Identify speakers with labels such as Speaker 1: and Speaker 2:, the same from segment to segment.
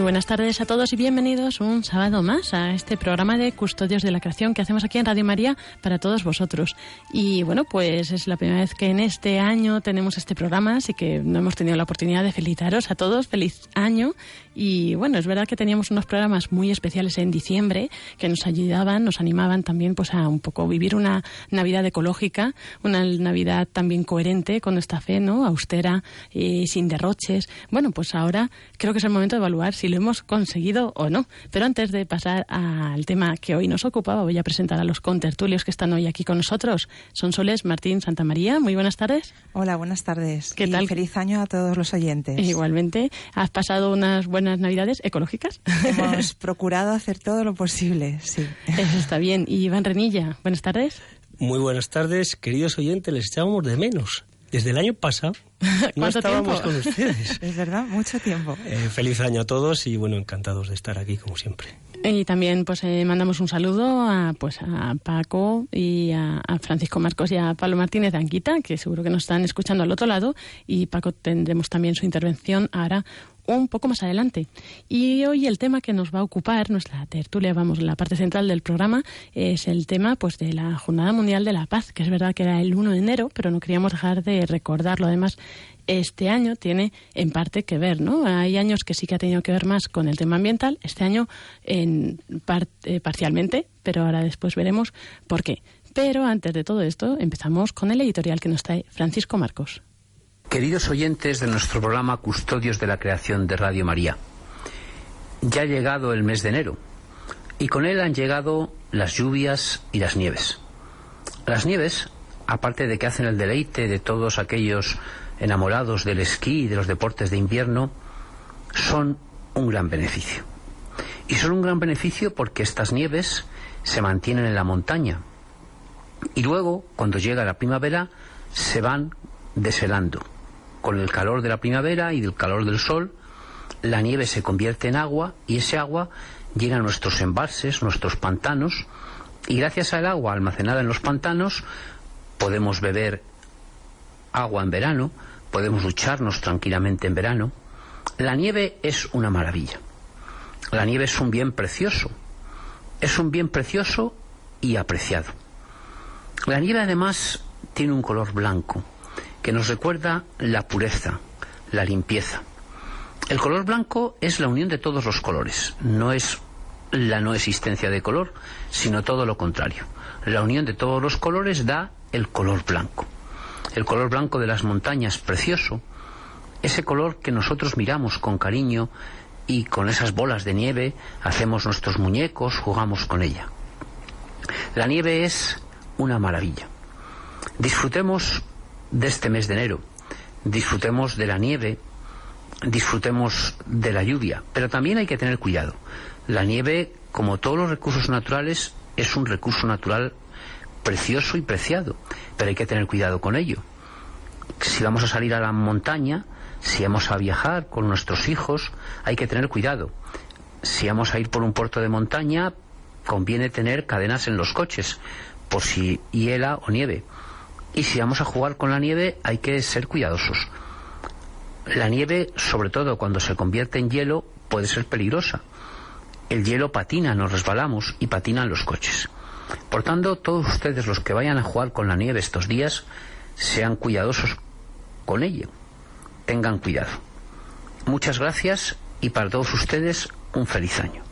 Speaker 1: Buenas tardes a todos y bienvenidos un sábado más a este programa de Custodios de la Creación que hacemos aquí en Radio María para todos vosotros. Y bueno, pues es la primera vez que en este año tenemos este programa, así que no hemos tenido la oportunidad de felicitaros a todos. Feliz año y bueno, es verdad que teníamos unos programas muy especiales en diciembre que nos ayudaban, nos animaban también pues a un poco vivir una Navidad ecológica, una Navidad también coherente con nuestra fe, ¿no? Austera y sin derroches. Bueno, pues ahora creo que es el momento de evaluar si lo hemos conseguido o no. Pero antes de pasar al tema que hoy nos ocupaba, voy a presentar a los contertulios que están hoy aquí con nosotros. Son Soles Martín Santa María. Muy buenas tardes.
Speaker 2: Hola, buenas tardes.
Speaker 1: ¿Qué tal?
Speaker 2: Feliz año a todos los oyentes.
Speaker 1: Igualmente. ¿Has pasado unas buenas buenas navidades ecológicas.
Speaker 2: Hemos procurado hacer todo lo posible, sí.
Speaker 1: Eso está bien. Y Iván Renilla, buenas tardes.
Speaker 3: Muy buenas tardes, queridos oyentes, les echábamos de menos. Desde el año pasado no estábamos con ustedes.
Speaker 2: Es verdad, mucho tiempo.
Speaker 3: Eh, feliz año a todos y bueno, encantados de estar aquí como siempre.
Speaker 1: Y también pues eh, mandamos un saludo a pues a Paco y a, a, Francisco Marcos y a Pablo Martínez de Anquita, que seguro que nos están escuchando al otro lado. Y Paco tendremos también su intervención ahora un poco más adelante. Y hoy el tema que nos va a ocupar, nuestra tertulia, vamos, la parte central del programa, es el tema pues de la Jornada Mundial de la Paz, que es verdad que era el 1 de enero, pero no queríamos dejar de recordarlo. Además, este año tiene en parte que ver, ¿no? Hay años que sí que ha tenido que ver más con el tema ambiental, este año en eh, parcialmente, pero ahora después veremos por qué. Pero antes de todo esto, empezamos con el editorial que nos trae Francisco Marcos.
Speaker 4: Queridos oyentes de nuestro programa Custodios de la Creación de Radio María, ya ha llegado el mes de enero y con él han llegado las lluvias y las nieves. Las nieves, aparte de que hacen el deleite de todos aquellos enamorados del esquí y de los deportes de invierno, son un gran beneficio. Y son un gran beneficio porque estas nieves se mantienen en la montaña. Y luego, cuando llega la primavera, se van deshelando. Con el calor de la primavera y del calor del sol, la nieve se convierte en agua y ese agua llena nuestros embalses, nuestros pantanos, y gracias al agua almacenada en los pantanos podemos beber agua en verano, podemos ducharnos tranquilamente en verano. La nieve es una maravilla. La nieve es un bien precioso. Es un bien precioso y apreciado. La nieve además tiene un color blanco que nos recuerda la pureza, la limpieza. El color blanco es la unión de todos los colores, no es la no existencia de color, sino todo lo contrario. La unión de todos los colores da el color blanco. El color blanco de las montañas, precioso, ese color que nosotros miramos con cariño y con esas bolas de nieve hacemos nuestros muñecos, jugamos con ella. La nieve es una maravilla. Disfrutemos de este mes de enero, disfrutemos de la nieve, disfrutemos de la lluvia, pero también hay que tener cuidado. La nieve, como todos los recursos naturales, es un recurso natural precioso y preciado, pero hay que tener cuidado con ello. Si vamos a salir a la montaña, si vamos a viajar con nuestros hijos, hay que tener cuidado. Si vamos a ir por un puerto de montaña, conviene tener cadenas en los coches, por si hiela o nieve. Y si vamos a jugar con la nieve, hay que ser cuidadosos. La nieve, sobre todo cuando se convierte en hielo, puede ser peligrosa. El hielo patina, nos resbalamos y patinan los coches. Por tanto, todos ustedes los que vayan a jugar con la nieve estos días, sean cuidadosos con ello tengan cuidado. Muchas gracias y para todos ustedes un feliz año.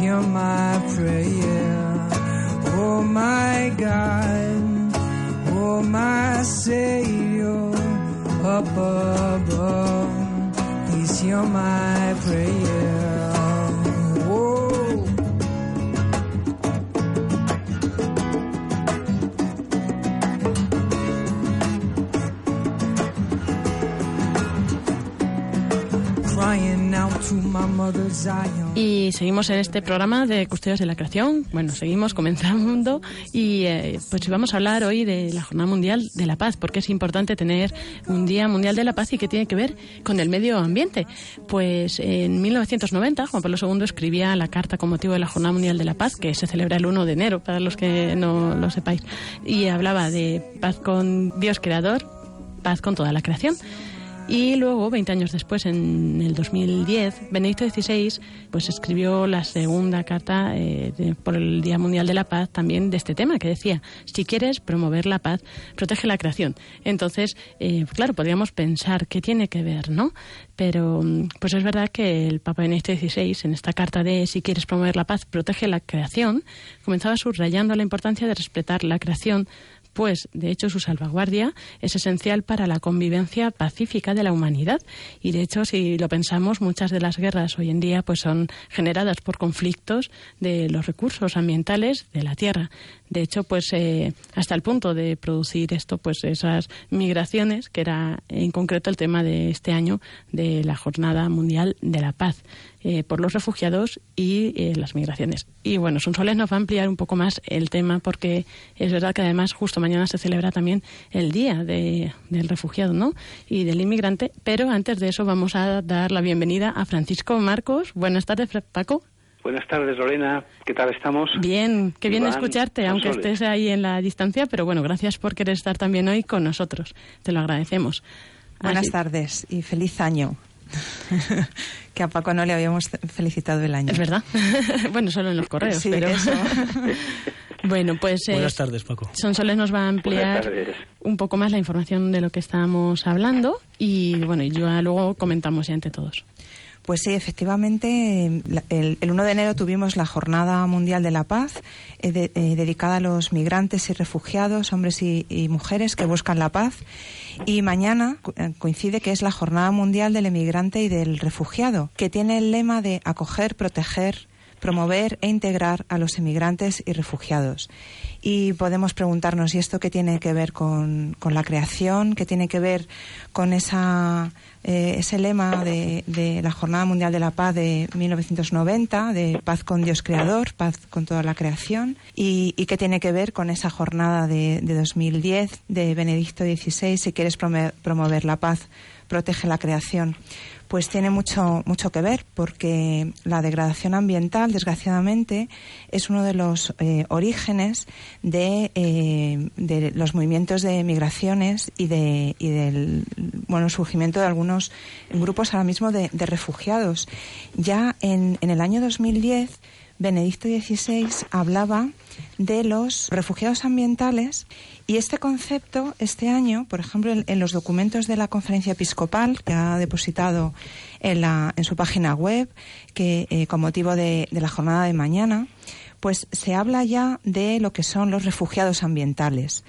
Speaker 5: Hear my prayer. Oh my God, oh my Savior, up above, please hear my prayer.
Speaker 1: Y seguimos en este programa de Custodios de la Creación. Bueno, seguimos comenzando y eh, pues vamos a hablar hoy de la Jornada Mundial de la Paz, porque es importante tener un Día Mundial de la Paz y que tiene que ver con el medio ambiente. Pues en 1990 Juan Pablo II escribía la carta con motivo de la Jornada Mundial de la Paz, que se celebra el 1 de enero, para los que no lo sepáis, y hablaba de paz con Dios Creador, paz con toda la creación. Y luego, 20 años después, en el 2010, Benedicto XVI pues, escribió la segunda carta eh, por el Día Mundial de la Paz también de este tema, que decía, si quieres promover la paz, protege la creación. Entonces, eh, claro, podríamos pensar qué tiene que ver, ¿no? Pero pues es verdad que el Papa Benedicto XVI, en esta carta de si quieres promover la paz, protege la creación, comenzaba subrayando la importancia de respetar la creación pues de hecho su salvaguardia es esencial para la convivencia pacífica de la humanidad y de hecho si lo pensamos muchas de las guerras hoy en día pues son generadas por conflictos de los recursos ambientales de la tierra. De hecho, pues eh, hasta el punto de producir esto, pues esas migraciones, que era en concreto el tema de este año de la Jornada Mundial de la Paz eh, por los refugiados y eh, las migraciones. Y bueno, Sonsoles nos va a ampliar un poco más el tema porque es verdad que además justo mañana se celebra también el Día de, del Refugiado ¿no? y del Inmigrante, pero antes de eso vamos a dar la bienvenida a Francisco Marcos. Buenas tardes, Paco.
Speaker 6: Buenas tardes, Lorena. ¿Qué tal estamos?
Speaker 1: Bien, qué bien escucharte, aunque estés ahí en la distancia, pero bueno, gracias por querer estar también hoy con nosotros. Te lo agradecemos.
Speaker 2: Buenas tardes y feliz año. que a Paco no le habíamos felicitado el año.
Speaker 1: Es verdad. bueno, solo en los correos,
Speaker 2: sí,
Speaker 1: pero...
Speaker 2: Eso.
Speaker 1: bueno, pues...
Speaker 3: Eh, Buenas tardes, Paco.
Speaker 1: Sonsoles nos va a ampliar un poco más la información de lo que estábamos hablando y bueno, y ya luego comentamos ya entre todos.
Speaker 2: Pues sí, efectivamente, el, 1 de enero tuvimos la Jornada Mundial de la Paz, eh, eh, dedicada a los migrantes y refugiados, hombres y, y, mujeres que buscan la paz. Y mañana eh, coincide que es la Jornada Mundial del Emigrante y del Refugiado, que tiene el lema de acoger, proteger, promover e integrar a los emigrantes y refugiados. Y podemos preguntarnos, ¿y esto qué tiene que ver con, con la creación? ¿Qué tiene que ver con esa eh, ese lema de, de, la Jornada Mundial de la Paz de 1990, de paz con Dios Creador, paz con toda la creación, y, que tiene que ver con esa jornada de, de 2010 de Benedicto XVI, si quieres promover la paz, protege la creación pues tiene mucho, mucho que ver, porque la degradación ambiental, desgraciadamente, es uno de los eh, orígenes de, eh, de, los movimientos de migraciones y, de, y del bueno, surgimiento de algunos grupos ahora mismo de, de refugiados. Ya en, en el año 2010, Benedicto XVI hablaba de los refugiados ambientales y este concepto, este año, por ejemplo, en, los documentos de la conferencia episcopal que ha depositado en, la, en su página web, que eh, con motivo de la jornada de mañana, pues se habla ya de lo que son los refugiados ambientales.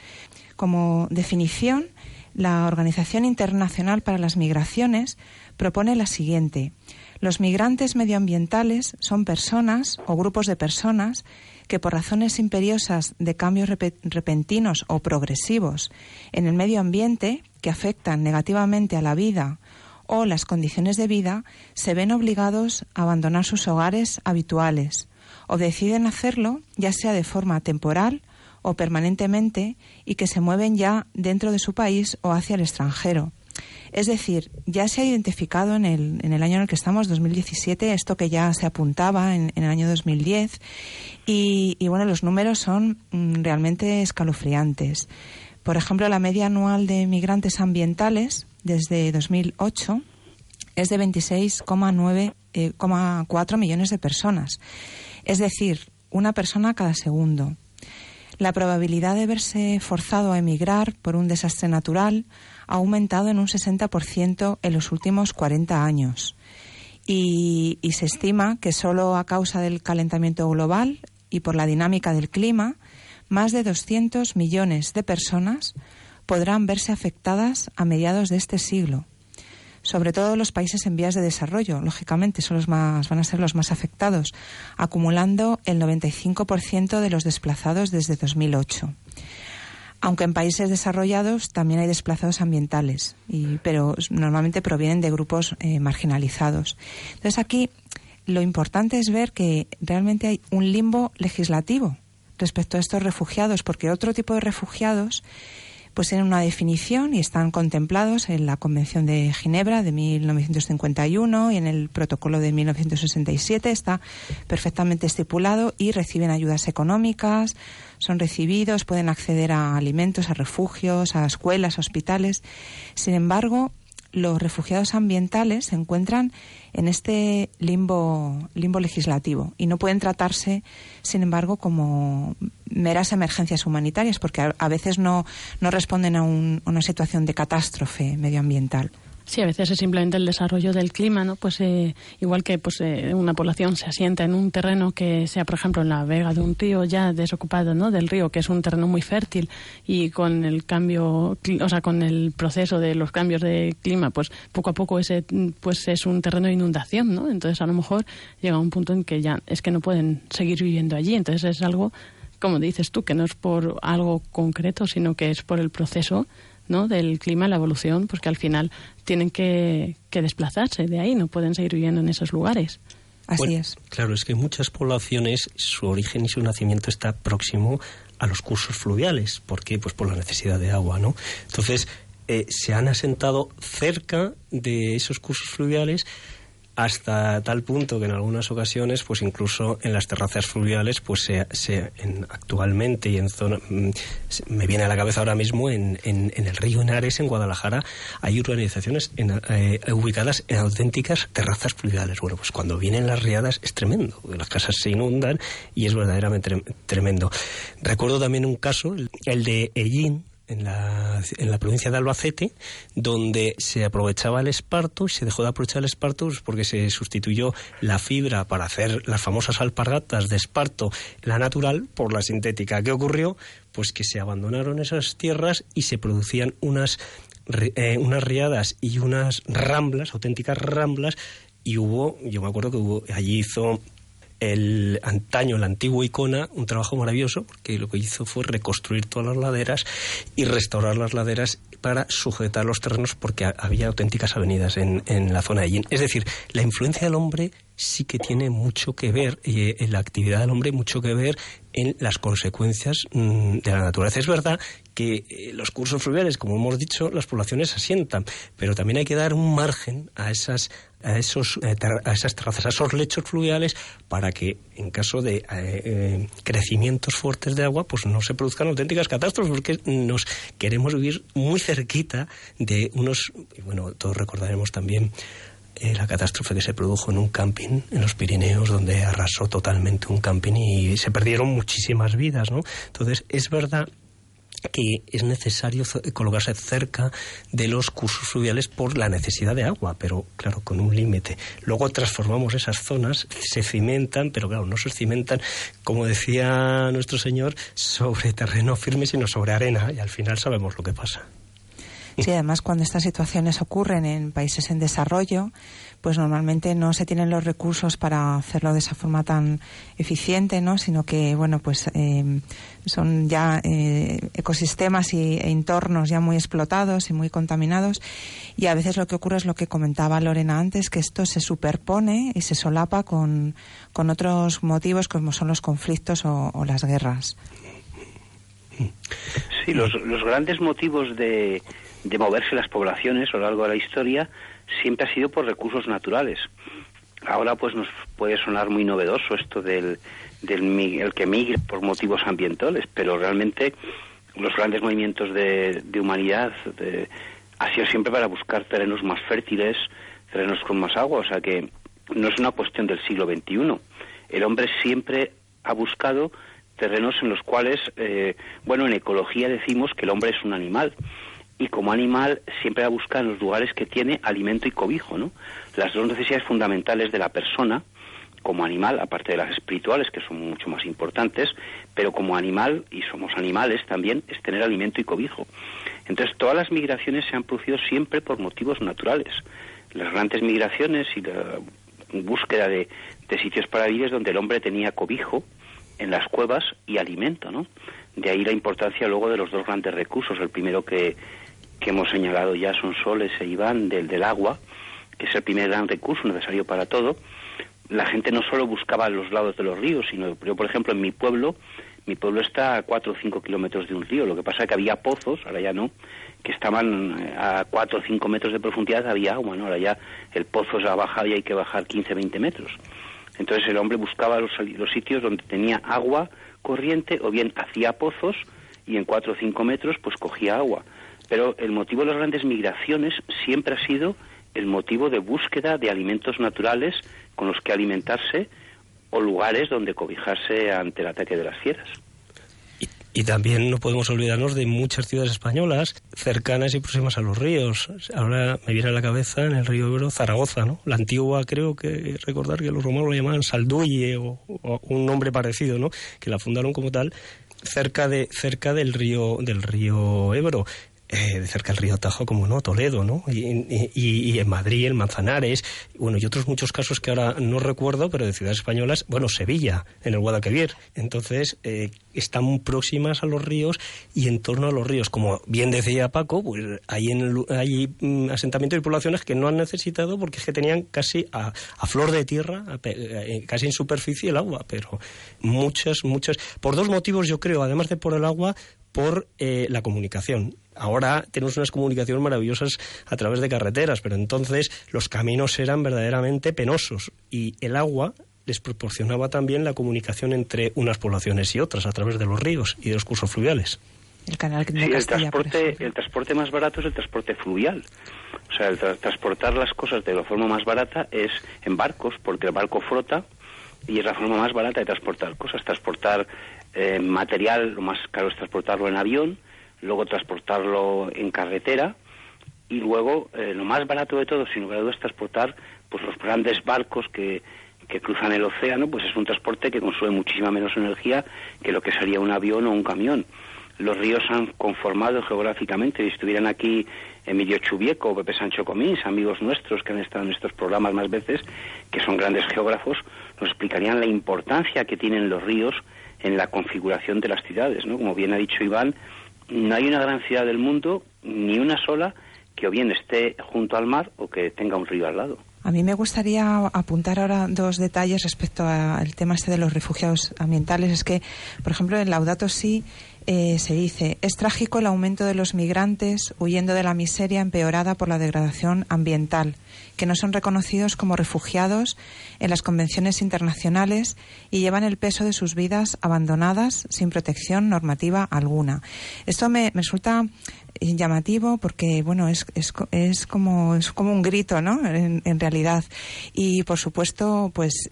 Speaker 2: Como definición, la Organización Internacional para las Migraciones propone la siguiente. Los migrantes medioambientales son personas o grupos de personas que por razones imperiosas de cambios repentinos o progresivos en el medio ambiente que afectan negativamente a la vida o las condiciones de vida se ven obligados a abandonar sus hogares habituales o deciden hacerlo ya sea de forma temporal o permanentemente y que se mueven ya dentro de su país o hacia el extranjero es decir, ya se ha identificado en el, en el año en el que estamos, 2017, esto que ya se apuntaba en, el año 2010. Y, y, bueno, los números son mm, realmente escalofriantes. Por ejemplo, la media anual de migrantes ambientales desde 2008 es de 26,4 eh, millones de personas. Es decir, una persona cada segundo. La probabilidad de verse forzado a emigrar por un desastre natural ha aumentado en un 60% en los últimos 40 años. Y, se estima que solo a causa del calentamiento global y por la dinámica del clima, más de 200 millones de personas podrán verse afectadas a mediados de este siglo. Sobre todo los países en vías de desarrollo, lógicamente, son los más, van a ser los más afectados, acumulando el 95% de los desplazados desde 2008 aunque en países desarrollados también hay desplazados ambientales, y, pero normalmente provienen de grupos eh, marginalizados. Entonces aquí lo importante es ver que realmente hay un limbo legislativo respecto a estos refugiados, porque otro tipo de refugiados pues tienen una definición y están contemplados en la Convención de Ginebra de 1951 y en el Protocolo de 1967 está perfectamente estipulado y reciben ayudas económicas, son recibidos, pueden acceder a alimentos, a refugios, a escuelas, a hospitales. Sin embargo, los refugiados ambientales se encuentran en este limbo, limbo legislativo y no pueden tratarse, sin embargo, como meras emergencias humanitarias, porque a, veces no, no responden a, un, a, una situación de catástrofe medioambiental.
Speaker 1: Sí, a veces es simplemente el desarrollo del clima, ¿no? Pues eh, igual que pues eh, una población se asienta en un terreno que sea, por ejemplo, en la vega de un río ya desocupado, ¿no? Del río, que es un terreno muy fértil y con el cambio, o sea, con el proceso de los cambios de clima, pues poco a poco ese pues es un terreno de inundación, ¿no? Entonces a lo mejor llega un punto en que ya es que no pueden seguir viviendo allí, entonces es algo como dices tú, que no es por algo concreto, sino que es por el proceso ¿no? del clima, la evolución, pues que al final tienen que, desplazarse de ahí, no pueden seguir viviendo en esos lugares.
Speaker 2: Así es.
Speaker 3: Claro, es que muchas poblaciones, su origen y su nacimiento está próximo a los cursos fluviales. ¿Por qué? Pues por la necesidad de agua, ¿no? Entonces, eh, se han asentado cerca de esos cursos fluviales hasta tal punto que en algunas ocasiones, pues incluso en las terrazas fluviales, pues se, actualmente y en zona, mm, me viene a la cabeza ahora mismo en, en, el río Henares, en Guadalajara, hay urbanizaciones eh, ubicadas en auténticas terrazas fluviales. Bueno, pues cuando vienen las riadas es tremendo, las casas se inundan y es verdaderamente tremendo. Recuerdo también un caso, el de Ellín, en la, en la provincia de Albacete, donde se aprovechaba el esparto y se dejó de aprovechar el esparto pues, porque se sustituyó la fibra para hacer las famosas alpargatas de esparto, la natural, por la sintética. ¿Qué ocurrió? Pues que se abandonaron esas tierras y se producían unas, eh, unas riadas y unas ramblas, auténticas ramblas, y hubo, yo me acuerdo que hubo, allí hizo el antaño, la antigua icona, un trabajo maravilloso, porque lo que hizo fue reconstruir todas las laderas y restaurar las laderas para sujetar los terrenos porque había auténticas avenidas en, en la zona de. Es decir, la influencia del hombre sí que tiene mucho que ver, eh, la actividad del hombre, mucho que ver en las consecuencias mm, de la naturaleza. Es verdad que eh, los cursos fluviales, como hemos dicho, las poblaciones asientan, pero también hay que dar un margen a esas a esos eh, a esas terrazas, a esos lechos fluviales para que en caso de crecimientos fuertes de agua, pues no se produzcan auténticas catástrofes, porque nos queremos vivir muy cerquita de unos, bueno, todos recordaremos también eh, la catástrofe que se produjo en un camping en los Pirineos, donde arrasó totalmente un camping y se perdieron muchísimas vidas, ¿no? Entonces, es verdad que es necesario colocarse cerca de los cursos fluviales por la necesidad de agua, pero claro, con un límite. Luego transformamos esas zonas, se cimentan, pero claro, no se cimentan, como decía nuestro Señor, sobre terreno firme, sino sobre arena, y al final sabemos lo que pasa.
Speaker 2: Sí, además cuando estas situaciones ocurren en países en desarrollo, pues normalmente no se tienen los recursos para hacerlo de esa forma tan eficiente, ¿no? Sino que, bueno, pues eh, son ya eh, ecosistemas y, e entornos ya muy explotados y muy contaminados. Y a veces lo que ocurre es lo que comentaba Lorena antes, que esto se superpone y se solapa con, con otros motivos como son los conflictos o, o las guerras.
Speaker 7: Sí, los, los grandes motivos de de moverse las poblaciones a lo largo de la historia siempre ha sido por recursos naturales. Ahora pues nos puede sonar muy novedoso esto del, del el que migre por motivos ambientales, pero realmente los grandes movimientos de, humanidad de, ha sido siempre para buscar terrenos más fértiles, terrenos con más agua, o sea que no es una cuestión del siglo XXI. El hombre siempre ha buscado terrenos en los cuales, eh, bueno, en ecología decimos que el hombre es un animal y como animal siempre va a buscar en los lugares que tiene alimento y cobijo, ¿no? Las dos necesidades fundamentales de la persona como animal, aparte de las espirituales que son mucho más importantes, pero como animal, y somos animales también, es tener alimento y cobijo. Entonces todas las migraciones se han producido siempre por motivos naturales. Las grandes migraciones y la búsqueda de, de sitios para vivir es donde el hombre tenía cobijo en las cuevas y alimento, ¿no? De ahí la importancia luego de los dos grandes recursos. El primero que, que hemos señalado ya son soles e Iván del, del agua, que es el primer gran recurso necesario para todo. La gente no solo buscaba los lados de los ríos, sino yo, por ejemplo, en mi pueblo, mi pueblo está a 4 o 5 kilómetros de un río. Lo que pasa es que había pozos, ahora ya no, que estaban eh, a 4 o 5 metros de profundidad, había agua, ¿no? Ahora ya el pozo se ha bajado y hay que bajar 15 20 metros. Entonces el hombre buscaba los, los sitios donde tenía agua corriente o bien hacía pozos y en 4 o 5 metros pues cogía agua. Pero el motivo de las grandes migraciones siempre ha sido el motivo de búsqueda de alimentos naturales con los que alimentarse o lugares donde cobijarse ante el ataque de las fieras.
Speaker 3: Y también no podemos olvidarnos de muchas ciudades españolas cercanas y próximas a los ríos. Ahora me viene a la cabeza en el río Ebro Zaragoza, ¿no? La antigua creo que recordar que los romanos la llamaban Salduye o, o un nombre parecido, ¿no? Que la fundaron como tal cerca de cerca del río del río Ebro eh, de cerca del río Tajo, como no, Toledo, ¿no? Y, en Madrid, en Manzanares, bueno, y otros muchos casos que ahora no recuerdo, pero de ciudades españolas, bueno, Sevilla, en el Guadalquivir. Entonces, eh, están próximas a los ríos y en torno a los ríos. Como bien decía Paco, pues hay, en hay mm, asentamientos y poblaciones que no han necesitado porque es que tenían casi a, flor de tierra, eh, casi en superficie el agua, pero muchas, muchas, por dos motivos yo creo, además de por el agua, por la comunicación Ahora tenemos unas comunicaciones maravillosas a través de carreteras, pero entonces los caminos eran verdaderamente penosos y el agua les proporcionaba también la comunicación entre unas poblaciones y otras a través de los ríos y de los cursos fluviales.
Speaker 7: El canal de el transporte, el transporte más barato es el transporte fluvial. O sea, el transportar las cosas de la forma más barata es en barcos, porque el barco flota y es la forma más barata de transportar cosas. Transportar eh, material, lo más caro es transportarlo en avión luego transportarlo en carretera y luego eh, lo más barato de todo, sin lugar a dudas, transportar pues los grandes barcos que, que cruzan el océano, pues es un transporte que consume muchísima menos energía que lo que sería un avión o un camión. Los ríos han conformado geográficamente. Si estuvieran aquí Emilio Chubieco o Pepe Sancho Comín, amigos nuestros que han estado en estos programas más veces, que son grandes geógrafos, nos explicarían la importancia que tienen los ríos en la configuración de las ciudades. ¿no? Como bien ha dicho Iván, no hay una gran ciudad del mundo, ni una sola, que o bien esté junto al mar o que tenga un río al lado.
Speaker 2: A mí me gustaría apuntar ahora dos detalles respecto al tema este de los refugiados ambientales. Es que, por ejemplo, en Laudato Si eh, se dice, es trágico el aumento de los migrantes huyendo de la miseria empeorada por la degradación ambiental, que no son reconocidos como refugiados en las convenciones internacionales y llevan el peso de sus vidas abandonadas sin protección normativa alguna. Esto me, me resulta llamativo porque bueno es, es, es como es como un grito no en, realidad. Y por supuesto pues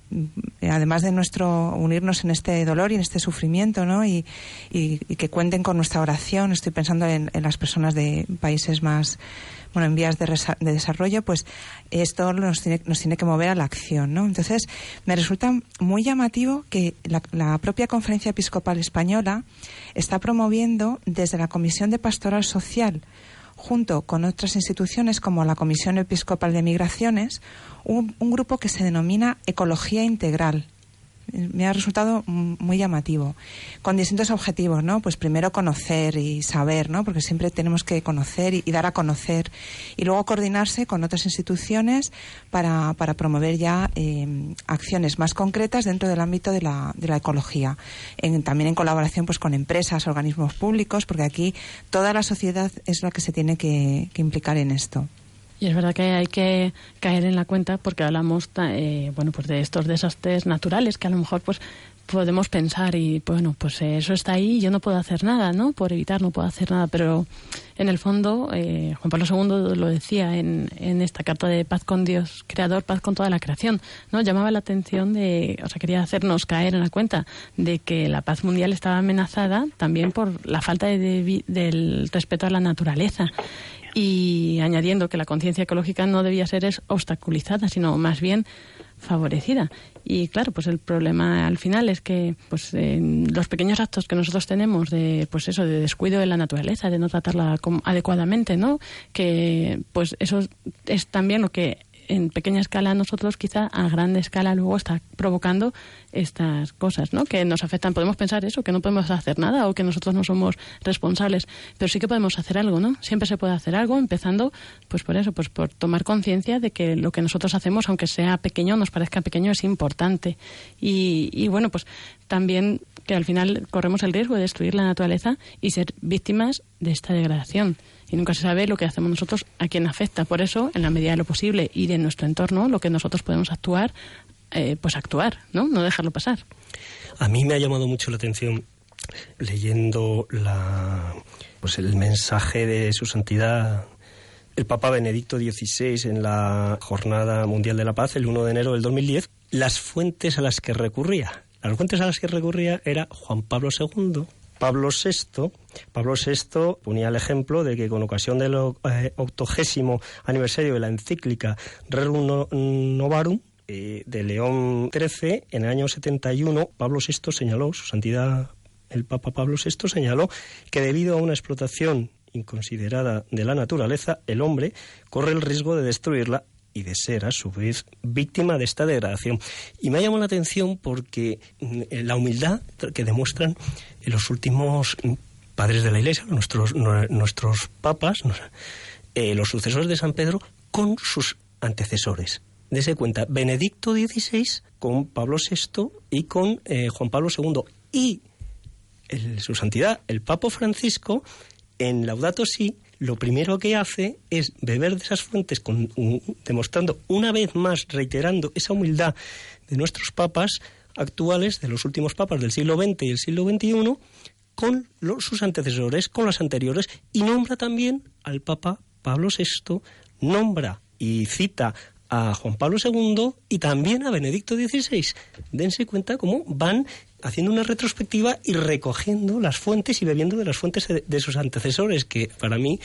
Speaker 2: además de nuestro unirnos en este dolor y en este sufrimiento no y, que cuenten con nuestra oración estoy pensando en, en las personas de países más bueno, en vías de, de, desarrollo, pues esto nos tiene, nos tiene que mover a la acción, ¿no? Entonces, me resulta muy llamativo que la, propia Conferencia Episcopal Española está promoviendo desde la Comisión de Pastoral Social, junto con otras instituciones como la Comisión Episcopal de Migraciones, un grupo que se denomina Ecología Integral me ha resultado muy llamativo, con distintos objetivos, ¿no? Pues primero conocer y saber, ¿no? Porque siempre tenemos que conocer y, dar a conocer y luego coordinarse con otras instituciones para, para promover ya eh, acciones más concretas dentro del ámbito de la, de la ecología, en, también en colaboración pues con empresas, organismos públicos, porque aquí toda la sociedad es la que se tiene que implicar en esto.
Speaker 1: Y es verdad que hay que caer en la cuenta porque hablamos eh, bueno pues de estos desastres naturales que a lo mejor pues podemos pensar y bueno pues eso está ahí y yo no puedo hacer nada no por evitar no puedo hacer nada. Pero en el fondo eh, Juan Pablo II lo decía en, en esta carta de paz con Dios creador paz con toda la creación no llamaba la atención de o sea quería hacernos caer en la cuenta de que la paz mundial estaba amenazada también por la falta de, del respeto a la naturaleza y añadiendo que la conciencia ecológica no debía ser obstaculizada, sino más bien favorecida. Y claro, pues el problema al final es que pues los pequeños actos que nosotros tenemos de pues eso de descuido de la naturaleza, de no tratarla adecuadamente, ¿no? Que pues eso es también lo que en pequeña escala nosotros quizá a grande escala luego está provocando estas cosas, ¿no? Que nos afectan. Podemos pensar eso, que no podemos hacer nada o que nosotros no somos responsables, pero sí que podemos hacer algo, ¿no? Siempre se puede hacer algo, empezando, pues por eso, pues por tomar conciencia de que lo que nosotros hacemos, aunque sea pequeño, nos parezca pequeño, es importante. Y, y bueno, pues también que al final corremos el riesgo de destruir la naturaleza y ser víctimas de esta degradación y nunca se sabe lo que hacemos nosotros a quién afecta. Por eso, en la medida de lo posible y de nuestro entorno, lo que nosotros podemos actuar, eh, pues actuar, ¿no? No dejarlo pasar.
Speaker 3: A mí me ha llamado mucho la atención leyendo la, pues el mensaje de su santidad el Papa Benedicto XVI en la Jornada Mundial de la Paz el 1 de enero del 2010, las fuentes a las que recurría. Las fuentes a las que recurría era Juan Pablo II, Pablo VI, Pablo VI ponía el ejemplo de que con ocasión del eh, octogésimo aniversario de la encíclica Rerum Novarum, eh, de León XIII, en el año 71, Pablo VI señaló, su santidad el Papa Pablo VI señaló que debido a una explotación inconsiderada de la naturaleza, el hombre corre el riesgo de destruirla y de ser a su vez víctima de esta degradación. Y me ha llamado la atención porque mm, la humildad que demuestran los últimos padres de la Iglesia, nuestros, nuestros papas, eh, los sucesores de San Pedro, con sus antecesores. Dese cuenta, Benedicto XVI con Pablo VI y con eh, Juan Pablo II. Y su santidad, el Papa Francisco, en Laudato Si, lo primero que hace es beber de esas fuentes, demostrando una vez más, reiterando esa humildad de nuestros papas actuales, de los últimos papas del siglo XX y el siglo XXI, con sus antecesores, con los anteriores, y nombra también al Papa Pablo VI, nombra y cita a Juan Pablo II y también a Benedicto XVI. Dense cuenta cómo van haciendo una retrospectiva y recogiendo las fuentes y bebiendo de las fuentes de, sus antecesores, que para mí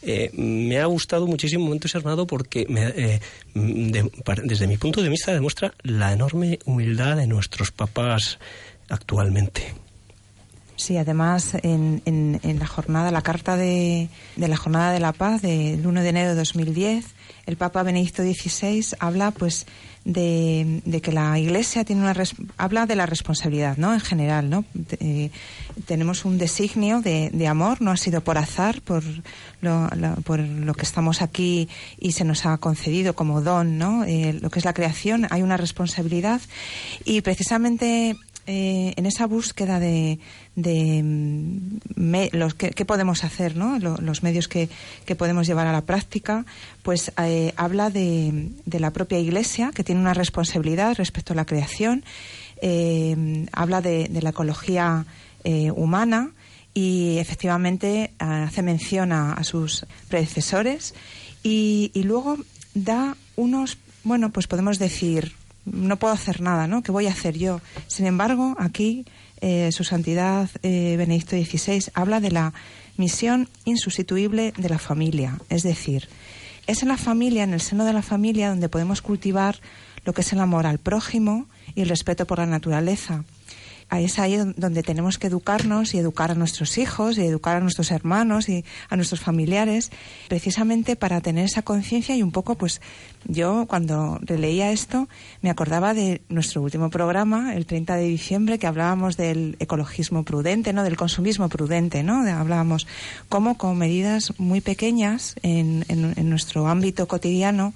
Speaker 3: eh, me ha gustado muchísimo, muy entusiasmado, porque eh, desde mi punto de vista demuestra la enorme humildad de nuestros papás actualmente.
Speaker 2: Sí, además en, en, la jornada, la carta de, de, la Jornada de la Paz del 1 de enero de 2010, el Papa Benedicto XVI habla pues de, que la Iglesia tiene una habla de la responsabilidad, ¿no? En general, ¿no? Eh, tenemos un designio de, amor, no ha sido por azar, por lo, por lo que estamos aquí y se nos ha concedido como don, ¿no? Eh, lo que es la creación, hay una responsabilidad y precisamente eh, en esa búsqueda de, de mm, los que, podemos hacer, ¿no? los medios que, podemos llevar a la práctica, pues eh, habla de, de, la propia Iglesia, que tiene una responsabilidad respecto a la creación, eh, habla de, la ecología humana y efectivamente hace mención a, sus predecesores y, y luego da unos, bueno, pues podemos decir, no puedo hacer nada, ¿no? ¿Qué voy a hacer yo? Sin embargo, aquí eh, su santidad eh, Benedicto XVI habla de la misión insustituible de la familia. Es decir, es en la familia, en el seno de la familia, donde podemos cultivar lo que es el amor al prójimo y el respeto por la naturaleza es ahí donde tenemos que educarnos y educar a nuestros hijos y educar a nuestros hermanos y a nuestros familiares, precisamente para tener esa conciencia y un poco, pues yo cuando releía esto me acordaba de nuestro último programa, el 30 de diciembre, que hablábamos del ecologismo prudente, ¿no? Del consumismo prudente, ¿no? hablábamos cómo con medidas muy pequeñas en, en, nuestro ámbito cotidiano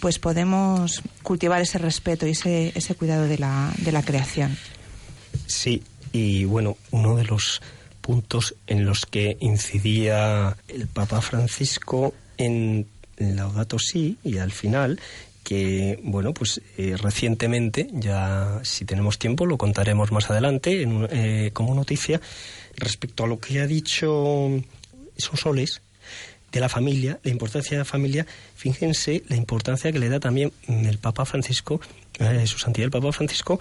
Speaker 2: pues podemos cultivar ese respeto y ese, ese cuidado de la, de la creación.
Speaker 3: Sí, y bueno, uno de los puntos en los que incidía el Papa Francisco en Laudato Si y al final que bueno pues eh, recientemente ya si tenemos tiempo lo contaremos más adelante eh, como noticia respecto a lo que ha dicho esos de la familia, la importancia de la familia, fíjense la importancia que le da también el Papa Francisco, eh, su santidad el Papa Francisco,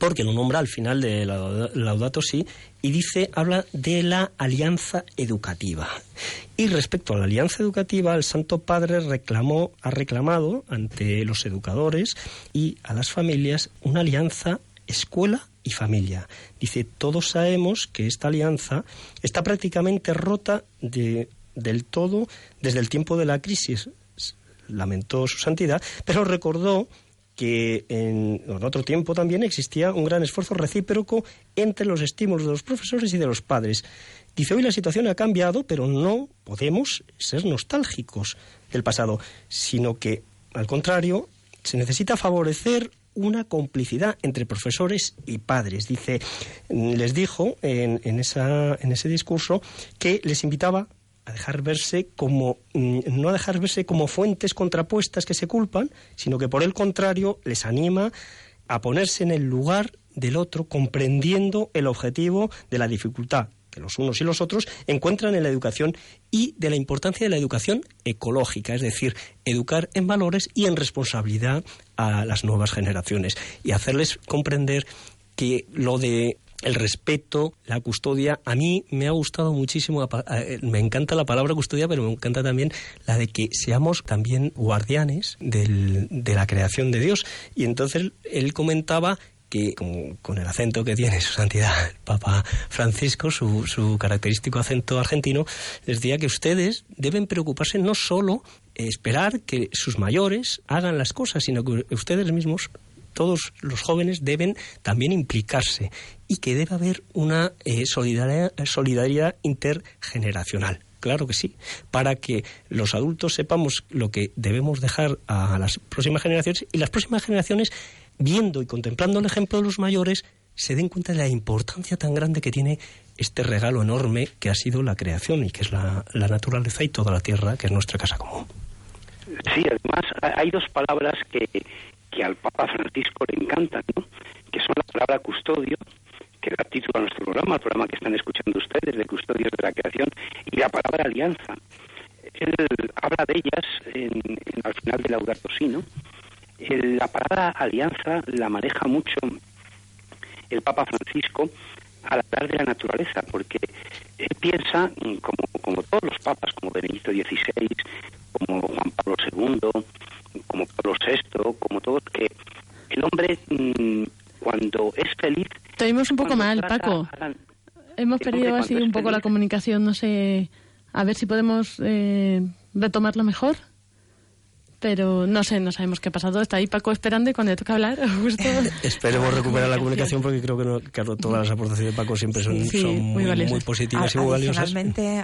Speaker 3: porque lo nombra al final de Laudato Si y dice, habla de la alianza educativa. Y respecto a la alianza educativa, el Santo Padre reclamó, ha reclamado ante los educadores y a las familias una alianza escuela y familia. Dice, todos sabemos que esta alianza está prácticamente rota de, del todo desde el tiempo de la crisis, lamentó su santidad, pero recordó que en, otro tiempo también existía un gran esfuerzo recíproco entre los estímulos de los profesores y de los padres. Dice, hoy la situación ha cambiado, pero no podemos ser nostálgicos del pasado, sino que, al contrario, se necesita favorecer una complicidad entre profesores y padres. Dice, les dijo en, en, esa, en ese discurso que les invitaba a dejar verse como mm, no a dejar verse como fuentes contrapuestas que se culpan, sino que por el contrario les anima a ponerse en el lugar del otro, comprendiendo el objetivo de la dificultad que los unos y los otros encuentran en la educación y de la importancia de la educación ecológica, es decir, educar en valores y en responsabilidad a las nuevas generaciones y hacerles comprender que lo de el respeto, la custodia. A mí me ha gustado muchísimo, me encanta la palabra custodia, pero me encanta también la de que seamos también guardianes de la creación de Dios. Y entonces él comentaba que con, el acento que tiene su santidad el Papa Francisco, su, su característico acento argentino, decía que ustedes deben preocuparse no solo esperar que sus mayores hagan las cosas, sino que ustedes mismos todos los jóvenes deben también implicarse y que debe haber una eh, solidaridad, intergeneracional. Claro que sí, para que los adultos sepamos lo que debemos dejar a las próximas generaciones y las próximas generaciones, viendo y contemplando el ejemplo de los mayores, se den cuenta de la importancia tan grande que tiene este regalo enorme que ha sido la creación y que es la naturaleza y toda la tierra, que es nuestra casa común.
Speaker 7: Sí, además hay dos palabras que, que al Papa Francisco le encantan, ¿no? que son la palabra custodio, que da título a nuestro programa, el programa que están escuchando ustedes, de Custodios de la Creación, y la palabra alianza. Él habla de ellas en, al final de Laudato Si, ¿no? la palabra alianza la maneja mucho el Papa Francisco al hablar de la naturaleza, porque él piensa, como, como todos los papas, como Benedicto XVI, como Juan Pablo II, como Pablo VI, como todos, que el hombre mm, cuando es feliz...
Speaker 1: Te oímos un poco mal, Paco. Hemos perdido así un poco la comunicación, no sé, a ver si podemos eh, retomarlo mejor pero no sé, no sabemos qué ha pasado. Está ahí Paco esperando y cuando le toca hablar, justo...
Speaker 3: Esperemos recuperar la comunicación porque creo que, no, todas las aportaciones de Paco siempre son, muy, positivas y muy valiosas.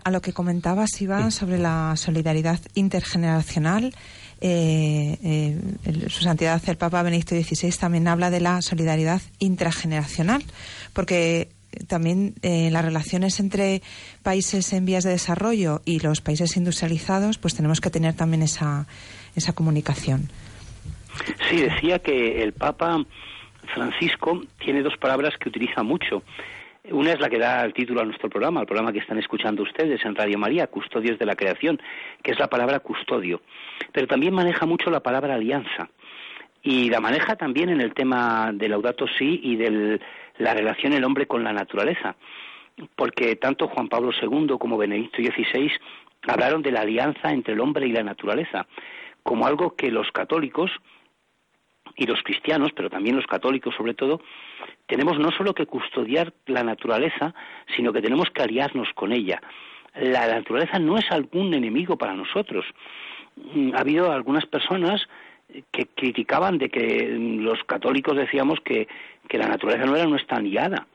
Speaker 2: A lo que comentabas, Iván, sobre la solidaridad intergeneracional, eh, eh, su santidad el Papa Benedicto XVI también habla de la solidaridad intrageneracional, porque también eh, las relaciones entre países en vías de desarrollo y los países industrializados, pues tenemos que tener también esa, esa comunicación.
Speaker 7: Sí, decía que el Papa Francisco tiene dos palabras que utiliza mucho. Una es la que da el título a nuestro programa, al programa que están escuchando ustedes en Radio María, Custodios de la Creación, que es la palabra custodio. Pero también maneja mucho la palabra alianza. Y la maneja también en el tema del Laudato Si y de la relación el hombre con la naturaleza. Porque tanto Juan Pablo II como Benedicto XVI hablaron de la alianza entre el hombre y la naturaleza como algo que los católicos y los cristianos, pero también los católicos sobre todo, tenemos no solo que custodiar la naturaleza, sino que tenemos que aliarnos con ella. La naturaleza no es algún enemigo para nosotros. Mm, ha habido algunas personas que criticaban de que los católicos decíamos que, la naturaleza no era nuestra aliada.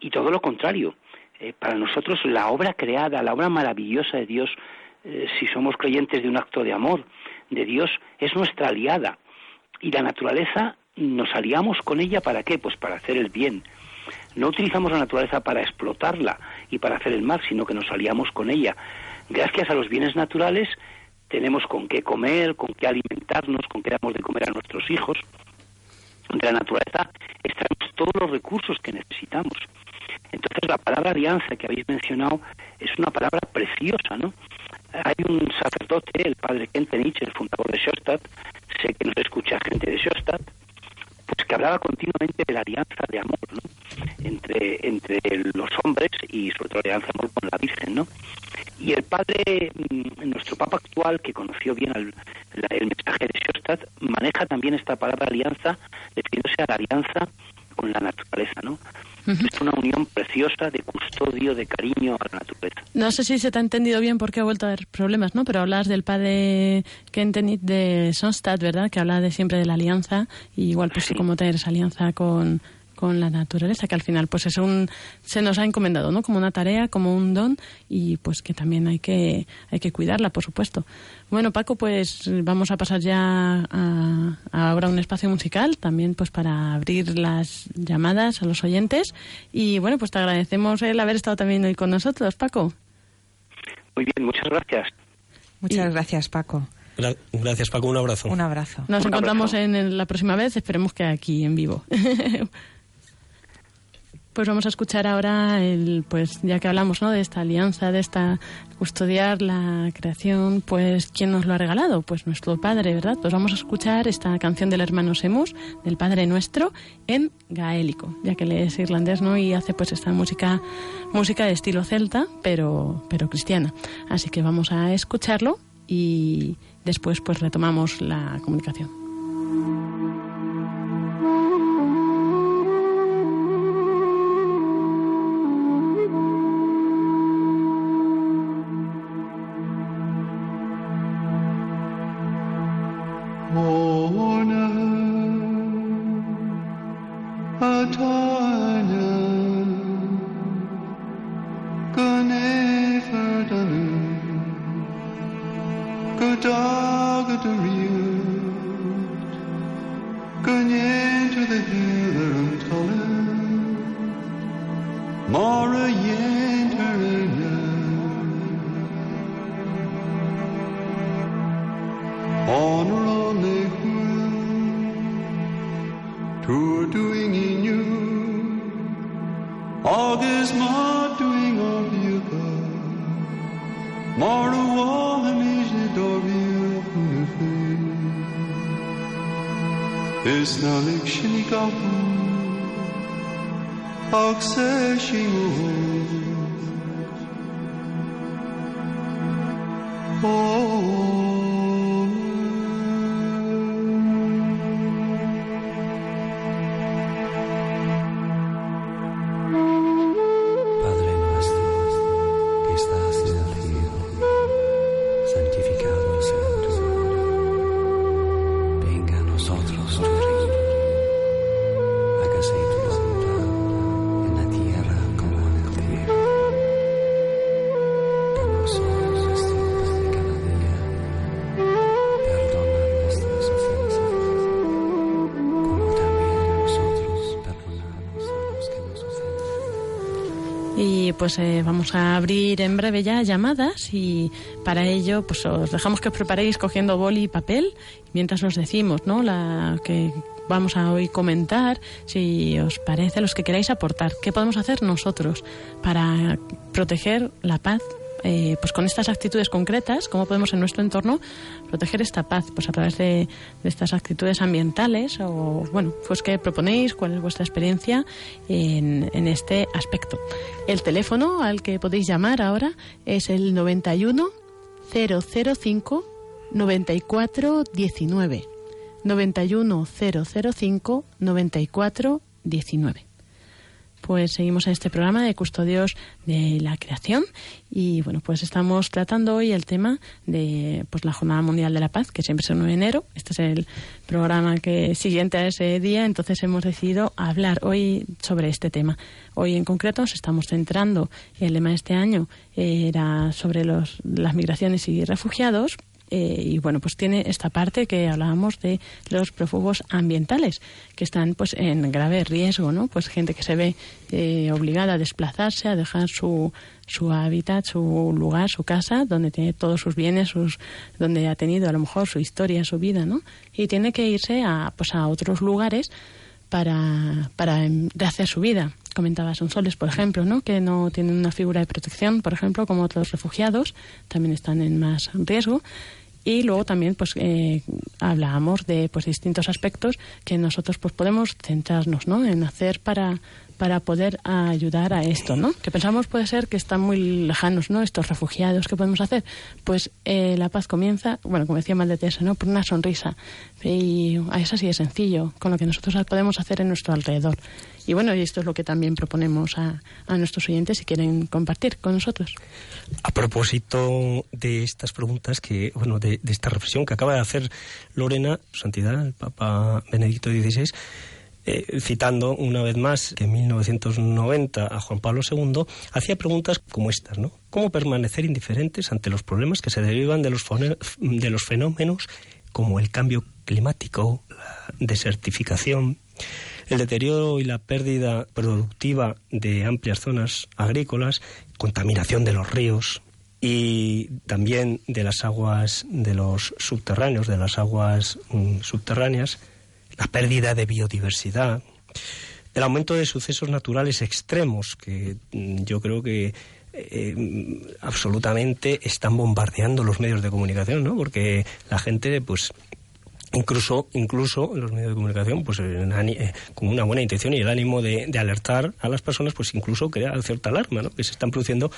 Speaker 7: Y todo lo contrario. Eh, para nosotros la obra creada, la obra maravillosa de Dios, eh, si somos creyentes de un acto de amor, de Dios es nuestra aliada y la naturaleza nos aliamos con ella para qué? Pues para hacer el bien. No utilizamos la naturaleza para explotarla y para hacer el mal, sino que nos aliamos con ella. Gracias a los bienes naturales tenemos con qué comer, con qué alimentarnos, con qué damos de comer a nuestros hijos. De la naturaleza extraemos todos los recursos que necesitamos. Entonces la palabra alianza que habéis mencionado es una palabra preciosa, ¿no? hay un sacerdote, el padre Kentenich, el fundador de Schostatt, sé que nos escucha gente de Schostatt, pues que hablaba continuamente de la alianza de amor, ¿no? Entre, entre los hombres y sobre todo la alianza de amor con la Virgen, ¿no? Y el padre, mm, nuestro papa actual, que conoció bien el, el mensaje de Schostatt, maneja también esta palabra alianza, refiriéndose a la alianza con la naturaleza, ¿no? Es una unión preciosa de custodio, de cariño a la naturaleza.
Speaker 1: No sé si se te ha entendido bien porque ha vuelto a haber problemas, ¿no? Pero hablas del padre Kentenit de Sonstadt, ¿verdad? Que habla de siempre de la alianza y igual pues cómo tener esa alianza con, con la naturaleza, que al final pues es un se nos ha encomendado, ¿no? Como una tarea, como un don y pues que también hay que hay que cuidarla, por supuesto. Bueno, Paco, pues vamos a pasar ya a, ahora un espacio musical, también pues para abrir las llamadas a los oyentes y bueno, pues te agradecemos el haber estado también hoy con nosotros, Paco.
Speaker 7: Muy bien, muchas gracias.
Speaker 2: Muchas gracias, Paco.
Speaker 3: Gracias, Paco. Un abrazo.
Speaker 2: Un abrazo.
Speaker 1: Nos encontramos En, la próxima vez. Esperemos que aquí en vivo. Pues vamos a escuchar ahora, el, pues ya que hablamos ¿no? de esta alianza, de esta custodiar la creación, pues ¿quién nos lo ha regalado? Pues nuestro Padre, ¿verdad? Pues vamos a escuchar esta canción del hermano Semus, del Padre Nuestro, en gaélico, ya que él es irlandés, ¿no? Y hace pues esta música, música de estilo celta, pero, pero cristiana. Así que vamos a escucharlo y después pues retomamos la comunicación. Esnalık şimdi kalktı Aksa şimdi Oh, oh. Pues eh, vamos a abrir en breve ya llamadas y para ello pues os dejamos que os preparéis cogiendo boli y papel mientras os decimos, ¿no? La que vamos a hoy comentar, si os parece, los que queráis aportar, qué podemos hacer nosotros para proteger la paz eh, pues con estas actitudes concretas, cómo podemos en nuestro entorno proteger esta paz, pues a través de, estas actitudes ambientales o, bueno, pues qué proponéis, cuál es vuestra experiencia en, este aspecto. El teléfono al que podéis llamar ahora es el 91 005 94 19. 91 005 94 19 pues seguimos en este programa de Custodios de la Creación y bueno, pues estamos tratando hoy el tema de pues la Jornada Mundial de la Paz, que siempre es el 9 de enero. Este es el programa que siguiente a ese día, entonces hemos decidido hablar hoy sobre este tema. Hoy en concreto nos estamos centrando, el lema de este año era sobre los, las migraciones y refugiados, eh, y bueno, pues tiene esta parte que hablábamos de los prófugos ambientales, que están pues en grave riesgo, ¿no? Pues gente que se ve eh, obligada a desplazarse, a dejar su, su hábitat, su lugar, su casa, donde tiene todos sus bienes, sus, donde ha tenido a lo mejor su historia, su vida, ¿no? Y tiene que irse a, pues a otros lugares para, para rehacer su vida. Comentaba Sonsoles, por ejemplo, ¿no? que no tienen una figura de protección, por ejemplo, como otros refugiados, también están en más riesgo y luego también pues eh, de pues distintos aspectos que nosotros pues podemos centrarnos ¿no? en hacer para para poder ayudar a esto, ¿no? Que pensamos puede ser que están muy lejanos, ¿no? Estos refugiados, ¿qué podemos hacer? Pues eh, la paz comienza, bueno, como decía Madre Teresa, ¿no? Por una sonrisa. Y es así de sencillo, con lo que nosotros podemos hacer en nuestro alrededor. Y bueno, y esto es lo que también proponemos a, a nuestros oyentes si quieren compartir con nosotros.
Speaker 3: A propósito de estas preguntas, que bueno, de, de esta reflexión que acaba de hacer Lorena, Santidad, el Papa Benedicto XVI, eh, citando una vez más que en 1990 a Juan Pablo II, hacía preguntas como estas, ¿no? ¿Cómo permanecer indiferentes ante los problemas que se derivan de los, de los fenómenos como el cambio climático, la desertificación, el deterioro y la pérdida productiva de amplias zonas agrícolas, contaminación de los ríos y también de las aguas de los subterráneos, de las aguas mm, subterráneas, la pérdida de biodiversidad, el aumento de sucesos naturales extremos, que mm, yo creo que eh, absolutamente están bombardeando los medios de comunicación, ¿no? Porque la gente, pues, incluso incluso los medios de comunicación pues eh, con una buena intención y el ánimo de, de, alertar a las personas pues incluso crea cierta alarma ¿no? que se están produciendo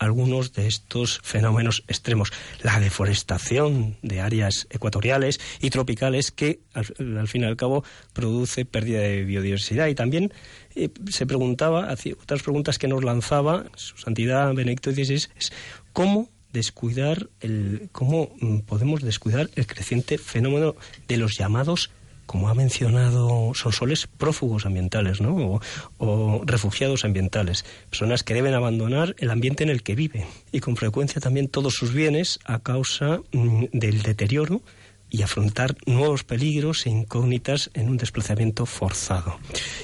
Speaker 3: algunos de estos fenómenos extremos. La deforestación de áreas ecuatoriales y tropicales que, al, fin y al cabo, produce pérdida de biodiversidad. Y también eh, se preguntaba, otras preguntas que nos lanzaba su santidad Benedicto XVI, es cómo descuidar el cómo mm, podemos descuidar el creciente fenómeno de los llamados como ha mencionado Sonsoles, prófugos ambientales, ¿no? O, refugiados ambientales, personas que deben abandonar el ambiente en el que viven y con frecuencia también todos sus bienes a causa mm, del deterioro y afrontar nuevos peligros e incógnitas en un desplazamiento forzado.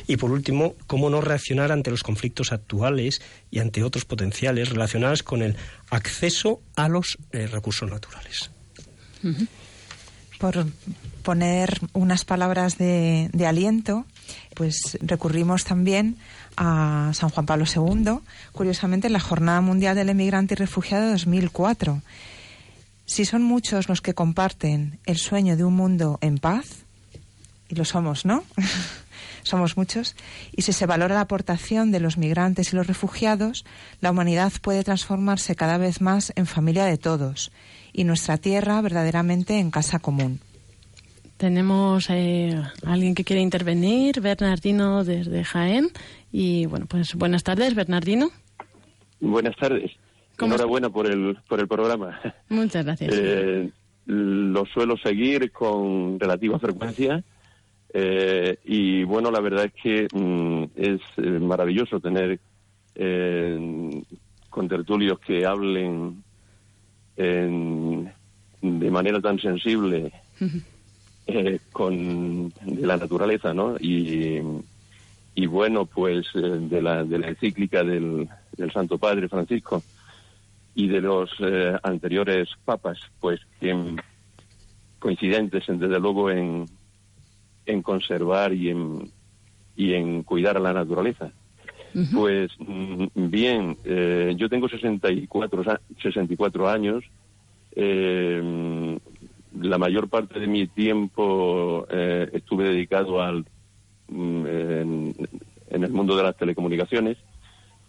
Speaker 3: Y por último, cómo no reaccionar ante los conflictos actuales y ante otros potenciales relacionados con el acceso a los eh, recursos naturales
Speaker 2: por poner unas palabras de, aliento, pues recurrimos también a San Juan Pablo II, curiosamente en la Jornada Mundial del Emigrante y Refugiado de 2004. Si son muchos los que comparten el sueño de un mundo en paz, y lo somos, ¿no? somos muchos, y si se valora la aportación de los migrantes y los refugiados, la humanidad puede transformarse cada vez más en familia de todos y nuestra tierra verdaderamente en casa común.
Speaker 1: Tenemos eh, alguien que quiere intervenir, Bernardino desde Jaén. Y bueno, pues buenas tardes, Bernardino.
Speaker 8: Buenas tardes. Enhorabuena por el, por el programa.
Speaker 1: Muchas gracias.
Speaker 8: Eh, lo suelo seguir con relativa frecuencia. Eh, y bueno, la verdad es que mm, es maravilloso tener con tertulios que hablen de manera tan sensible eh, con de la naturaleza, ¿no? Y, y bueno, pues eh, de, la, de la encíclica del, del Santo Padre Francisco y de los eh, anteriores papas, pues que coincidentes, desde luego, en, en conservar y en, y en cuidar a la naturaleza. Pues mm, bien, eh, yo tengo 64, 64 años. Eh, la mayor parte de mi tiempo eh, estuve dedicado al mm, en, el mundo de las telecomunicaciones,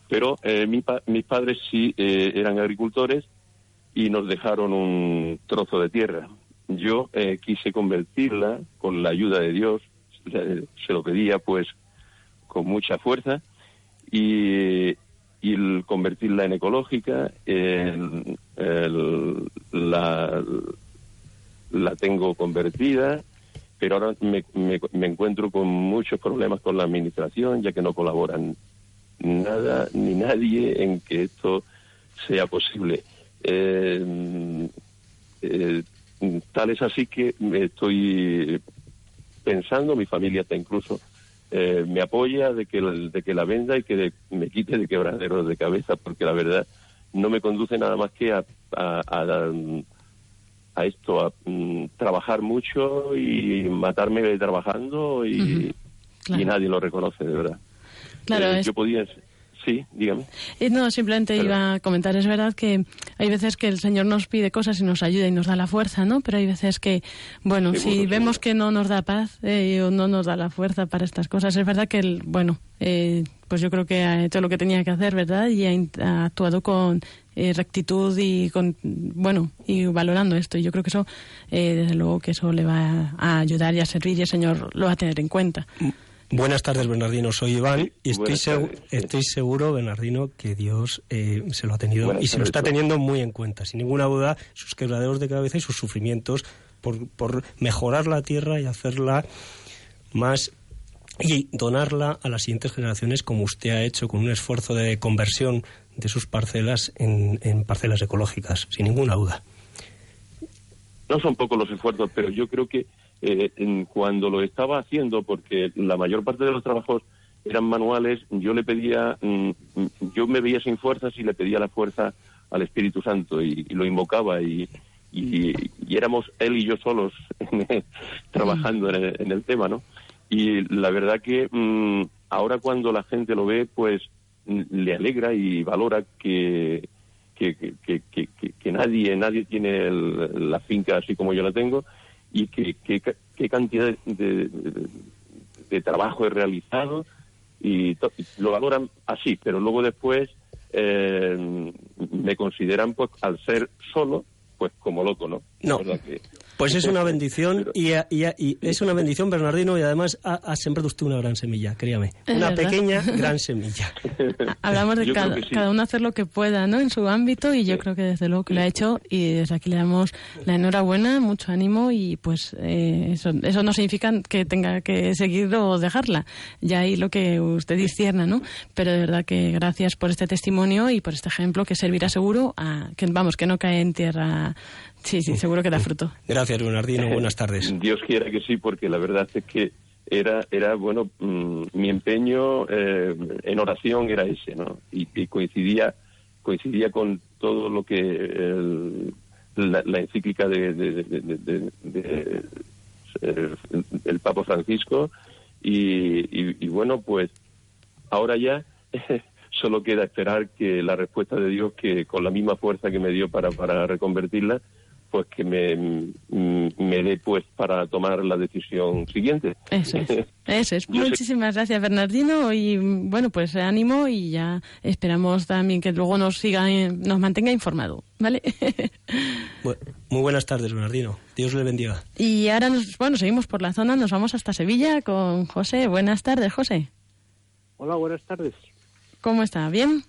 Speaker 8: pero mis padres sí eran agricultores y nos dejaron un trozo de tierra. Yo quise convertirla con la ayuda de Dios, se lo pedía pues con mucha fuerza y, y convertirla en ecológica. la, la tengo convertida, pero ahora me, me, encuentro con muchos problemas con la administración, ya que no colaboran nada ni nadie en que esto sea posible. Eh, eh, tal es así que me estoy pensando, mi familia está incluso eh, me apoya de que, de que la venda y que me quite de quebraderos de cabeza, porque la verdad no me conduce nada más que a, a, a, esto, a mm, trabajar mucho y matarme trabajando y, y nadie lo reconoce, de verdad.
Speaker 1: Claro,
Speaker 8: eh, Yo podía Sí, dígame.
Speaker 1: Eh, no, simplemente iba a comentar, es verdad que hay veces que el Señor nos pide cosas y nos ayuda y nos da la fuerza, ¿no? Pero hay veces que, bueno, si vemos que no nos da paz eh, o no nos da la fuerza para estas cosas, es verdad que, el, bueno, eh, pues yo creo que ha hecho lo que tenía que hacer, ¿verdad? Y ha, actuado con rectitud y con, bueno, y valorando esto. Y yo creo que eso, desde luego que eso le va a ayudar y a servir y el Señor lo va a tener en cuenta. Mm.
Speaker 3: Buenas tardes, Bernardino. Soy Iván y estoy, estoy seguro, Bernardino, que Dios eh, se lo ha tenido y se lo está teniendo muy en cuenta. Sin ninguna duda, sus quebraderos de cabeza y sus sufrimientos por, por mejorar la tierra y hacerla más y donarla a las siguientes generaciones como usted ha hecho con un esfuerzo de conversión de sus parcelas en, en parcelas ecológicas, sin ninguna duda.
Speaker 8: No son pocos los esfuerzos, pero yo creo que eh, en, cuando lo estaba haciendo, porque la mayor parte de los trabajos eran manuales, yo le pedía, mm, yo me veía sin fuerzas y le pedía la fuerza al Espíritu Santo y, lo invocaba y, y, éramos él y yo solos trabajando en el, tema, ¿no? Y la verdad que mm, ahora cuando la gente lo ve, pues le alegra y valora que, que, que, que, que nadie, nadie tiene la finca así como yo la tengo y que, qué cantidad de, de, trabajo he realizado y, lo valoran así, pero luego después eh, me consideran pues al ser solo pues como loco, ¿no?
Speaker 3: No. Pues es una bendición y, es una bendición, Bernardino, y además ha, sembrado usted una gran semilla, créame. Una pequeña gran semilla.
Speaker 1: Hablamos de cada, uno hacer lo que pueda, ¿no? En su ámbito y yo creo que desde luego que lo ha hecho y desde aquí le damos la enhorabuena, mucho ánimo y pues eh, eso, eso no significa que tenga que seguir o dejarla. Ya ahí lo que usted discierna, ¿no? Pero de verdad que gracias por este testimonio y por este ejemplo que servirá seguro a que vamos que no cae en tierra Sí, sí, seguro que da fruto.
Speaker 3: Gracias, Bernardino. Buenas tardes.
Speaker 8: Dios quiera que sí, porque la verdad es que era, era bueno, mm, mi empeño eh, en oración era ese, ¿no? Y, coincidía, coincidía con todo lo que la, encíclica de, el Papa Francisco y, bueno, pues ahora ya solo queda esperar que la respuesta de Dios, que con la misma fuerza que me dio para, para reconvertirla, pues que me, mm, me dé pues para tomar la decisión siguiente.
Speaker 1: Eso es. Eso es. Muchísimas gracias, Bernardino. Y bueno, pues ánimo y ya esperamos también que luego nos siga, nos mantenga informado. ¿Vale?
Speaker 3: Muy buenas tardes, Bernardino. Dios le bendiga.
Speaker 1: Y ahora, nos, bueno, seguimos por la zona, nos vamos hasta Sevilla con José. Buenas tardes, José.
Speaker 9: Hola, buenas tardes.
Speaker 1: ¿Cómo está? ¿Bien?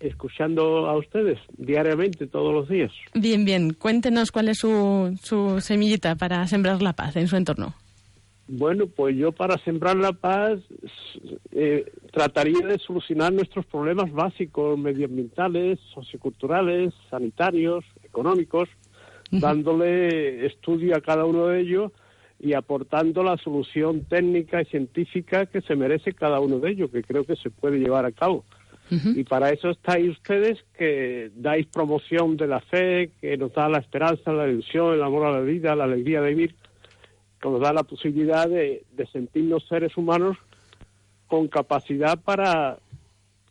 Speaker 9: Escuchando a ustedes diariamente, todos los días.
Speaker 1: Bien, bien. Cuéntenos cuál es su, su semillita para sembrar la paz en su entorno.
Speaker 9: Bueno, pues yo para sembrar la paz eh, trataría de solucionar nuestros problemas básicos, medioambientales, socioculturales, sanitarios, económicos, dándole estudio a cada uno de ellos y aportando la solución técnica y científica que se merece cada uno de ellos, que creo que se puede llevar a cabo. Y para eso estáis ustedes que dais promoción de la fe, que nos da la esperanza, la ilusión, el amor a la vida, la alegría de vivir, que nos da la posibilidad de, sentirnos seres humanos con capacidad para,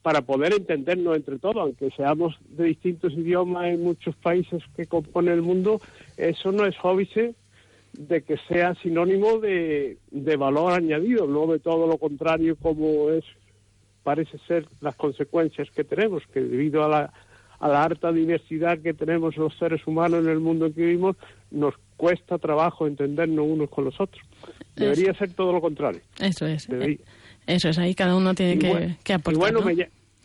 Speaker 9: para poder entendernos entre todos, aunque seamos de distintos idiomas en muchos países que componen el mundo, eso no es óbice de que sea sinónimo de, de valor añadido, no de todo lo contrario como es parece ser las consecuencias que tenemos, que debido a la, a la harta diversidad que tenemos los seres humanos en el mundo en que vivimos, nos cuesta trabajo entendernos unos con los otros. Debería ser todo lo contrario.
Speaker 1: Eso es. Eso es, ahí cada uno tiene que, que, aportar.
Speaker 9: Y bueno, me,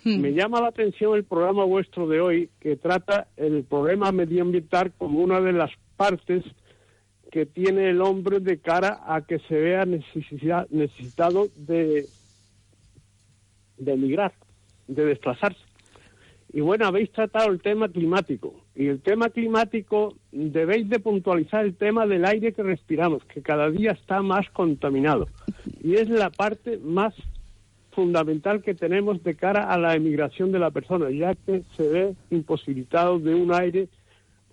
Speaker 9: hmm. me llama la atención el programa vuestro de hoy, que trata el problema medioambiental como una de las partes que tiene el hombre de cara a que se vea necesidad, necesitado de de emigrar, de desplazarse. Y bueno, habéis tratado el tema climático. Y el tema climático debéis de puntualizar el tema del aire que respiramos, que cada día está más contaminado. Y es la parte más fundamental que tenemos de cara a la emigración de la persona, ya que se ve imposibilitado de un aire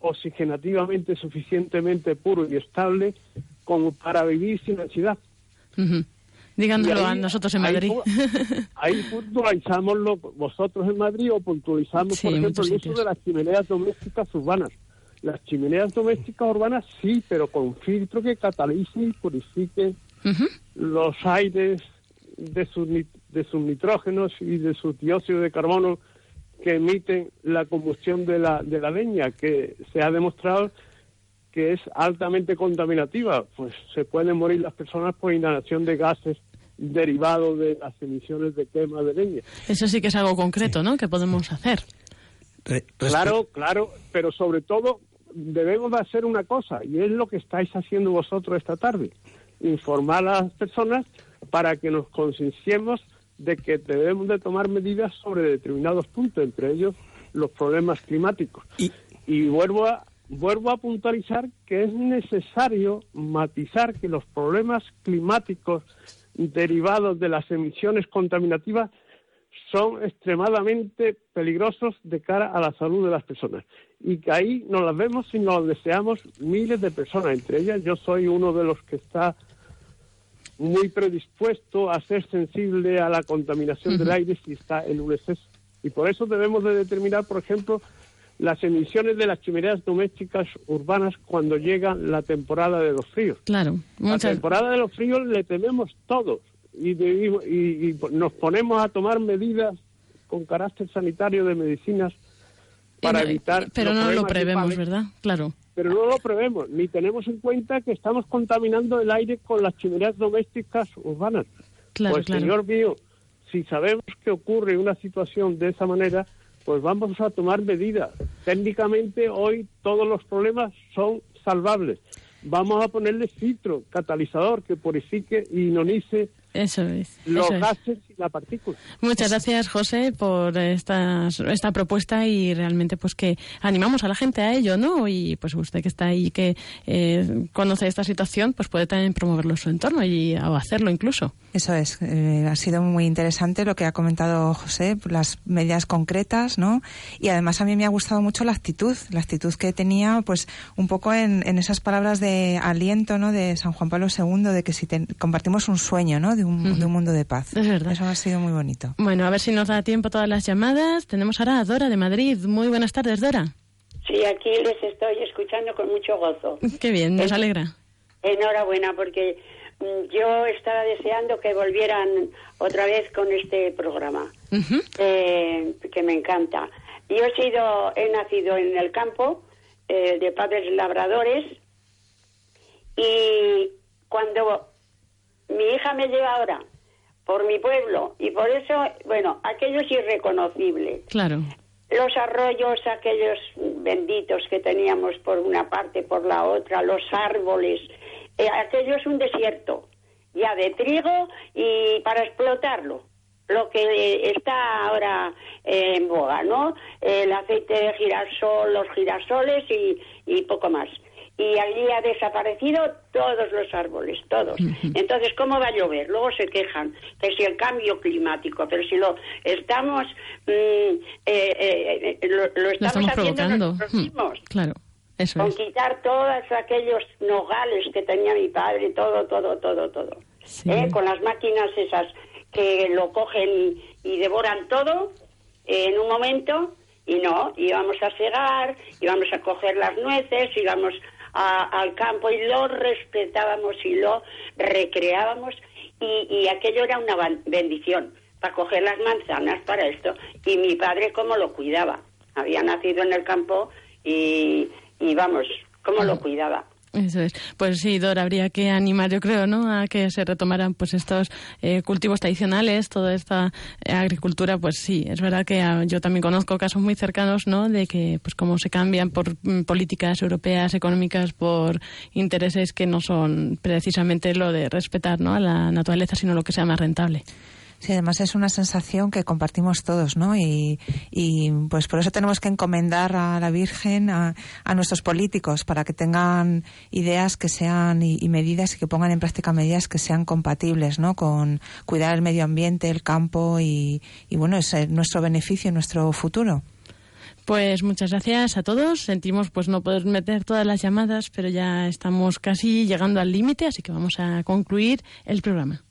Speaker 9: oxigenativamente suficientemente puro y estable como para vivir sin ansiedad.
Speaker 1: Díganoslo a nosotros en Madrid.
Speaker 9: Ahí, puntualizamos lo, vosotros en Madrid o puntualizamos, por ejemplo, el uso de las chimeneas domésticas urbanas. Las chimeneas domésticas urbanas sí, pero con filtro que catalice y purifique los aires de sus, de sus nitrógenos y de su dióxido de carbono que emiten la combustión de la, de la leña, que se ha demostrado que es altamente contaminativa, pues se pueden morir las personas por inhalación de gases derivado de las emisiones de quema de leña.
Speaker 1: Eso sí que es algo concreto, ¿no? Que podemos hacer.
Speaker 9: Claro, claro, pero sobre todo debemos de hacer una cosa, y es lo que estáis haciendo vosotros esta tarde, informar a las personas para que nos concienciemos de que debemos de tomar medidas sobre determinados puntos, entre ellos los problemas climáticos. Y, y vuelvo a, vuelvo a puntualizar que es necesario matizar que los problemas climáticos derivados de las emisiones contaminativas son extremadamente peligrosos de cara a la salud de las personas. Y que ahí nos las vemos y nos deseamos miles de personas. Entre ellas yo soy uno de los que está muy predispuesto a ser sensible a la contaminación del aire si está en un exceso. Y por eso debemos de determinar, por ejemplo, las emisiones de las chimeneas domésticas urbanas cuando llega la temporada de los fríos.
Speaker 1: Claro.
Speaker 9: La temporada de los fríos le tememos todos y, y, nos ponemos a tomar medidas con carácter sanitario de medicinas para evitar.
Speaker 1: Pero no lo prevemos, ¿verdad? Claro.
Speaker 9: Pero no lo prevemos, ni tenemos en cuenta que estamos contaminando el aire con las chimeneas domésticas urbanas.
Speaker 1: Claro,
Speaker 9: pues, señor mío, si sabemos que ocurre una situación de esa manera, pues vamos a tomar medidas. Técnicamente hoy todos los problemas son salvables. Vamos a ponerle filtro, catalizador que purifique y inonice
Speaker 1: eso es.
Speaker 9: Los gases la partícula.
Speaker 1: Muchas gracias, José, por esta, esta propuesta y realmente pues que animamos a la gente a ello, ¿no? Y pues usted que está ahí, que eh, conoce esta situación, pues puede también promoverlo en su entorno y o hacerlo incluso.
Speaker 2: Eso es. Eh, ha sido muy interesante lo que ha comentado José, las medidas concretas, ¿no? Y además a mí me ha gustado mucho la actitud, la actitud que tenía, pues un poco en, en esas palabras de aliento, ¿no? De San Juan Pablo II, de que si compartimos un sueño, ¿no? de un, mundo de paz.
Speaker 1: Es verdad.
Speaker 2: Eso ha sido muy bonito.
Speaker 1: Bueno, a ver si nos da tiempo todas las llamadas. Tenemos ahora a Dora de Madrid. Muy buenas tardes, Dora.
Speaker 10: Sí, aquí les estoy escuchando con mucho gozo.
Speaker 1: Qué bien, nos alegra.
Speaker 10: Enhorabuena, porque mm, yo estaba deseando que volvieran otra vez con este programa, eh, que me encanta. Yo he sido, he nacido en el campo eh, de padres labradores y cuando mi hija me lleva ahora por mi pueblo y por eso, bueno, aquello es irreconocible.
Speaker 1: Claro.
Speaker 10: Los arroyos, aquellos benditos que teníamos por una parte, por la otra, los árboles, eh, aquello es un desierto, ya de trigo y para explotarlo. Lo que está ahora eh, en boga, ¿no? El aceite de girasol, los girasoles y, y poco más y allí ha desaparecido todos los árboles, todos. Entonces, ¿cómo va a llover? Luego se quejan que si el cambio climático, pero si lo estamos, mm, eh, eh, lo, estamos, haciendo nosotros mismos.
Speaker 1: Claro. Eso
Speaker 10: con quitar todos aquellos nogales que tenía mi padre, todo, todo, todo, todo. ¿Eh? Con las máquinas esas que lo cogen y devoran todo en un momento y no, íbamos a cegar, íbamos a coger las nueces, íbamos al campo y lo respetábamos y lo recreábamos y, aquello era una bendición para coger las manzanas para esto y mi padre cómo lo cuidaba. Había nacido en el campo y, y vamos cómo lo cuidaba
Speaker 1: eso es. Pues sí, Dora, habría que animar, yo creo, ¿no? A que se retomaran pues estos eh, cultivos tradicionales, toda esta eh, agricultura, pues sí, es verdad que ah, yo también conozco casos muy cercanos, ¿no? De que, pues cómo se cambian por mm, políticas europeas, económicas, por intereses que no son precisamente lo de respetar, ¿no? A la naturaleza, sino lo que sea más rentable.
Speaker 2: Sí, además es una sensación que compartimos todos, ¿no? Y, y pues por eso tenemos que encomendar a la Virgen, a, a nuestros políticos, para que tengan ideas que sean y, medidas y que pongan en práctica medidas que sean compatibles, ¿no? Con cuidar el medio ambiente, el campo y, y bueno, es nuestro beneficio, nuestro futuro.
Speaker 1: Pues muchas gracias a todos. Sentimos pues no poder meter todas las llamadas, pero ya estamos casi llegando al límite, así que vamos a concluir el programa.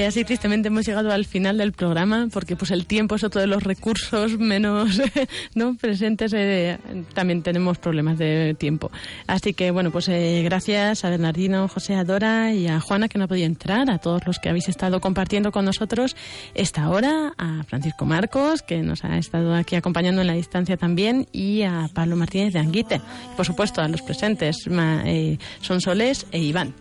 Speaker 1: Y así tristemente hemos llegado al final del programa porque pues el tiempo es otro de los recursos menos no presentes. Eh, también tenemos problemas de tiempo. Así que bueno, pues eh, gracias a Bernardino, José, Adora y a Juana que no ha podido entrar, a todos los que habéis estado compartiendo con nosotros esta hora, a Francisco Marcos que nos ha estado aquí acompañando en la distancia también y a Pablo Martínez de Anguite. Por supuesto a los presentes, eh, Son Soles e Iván.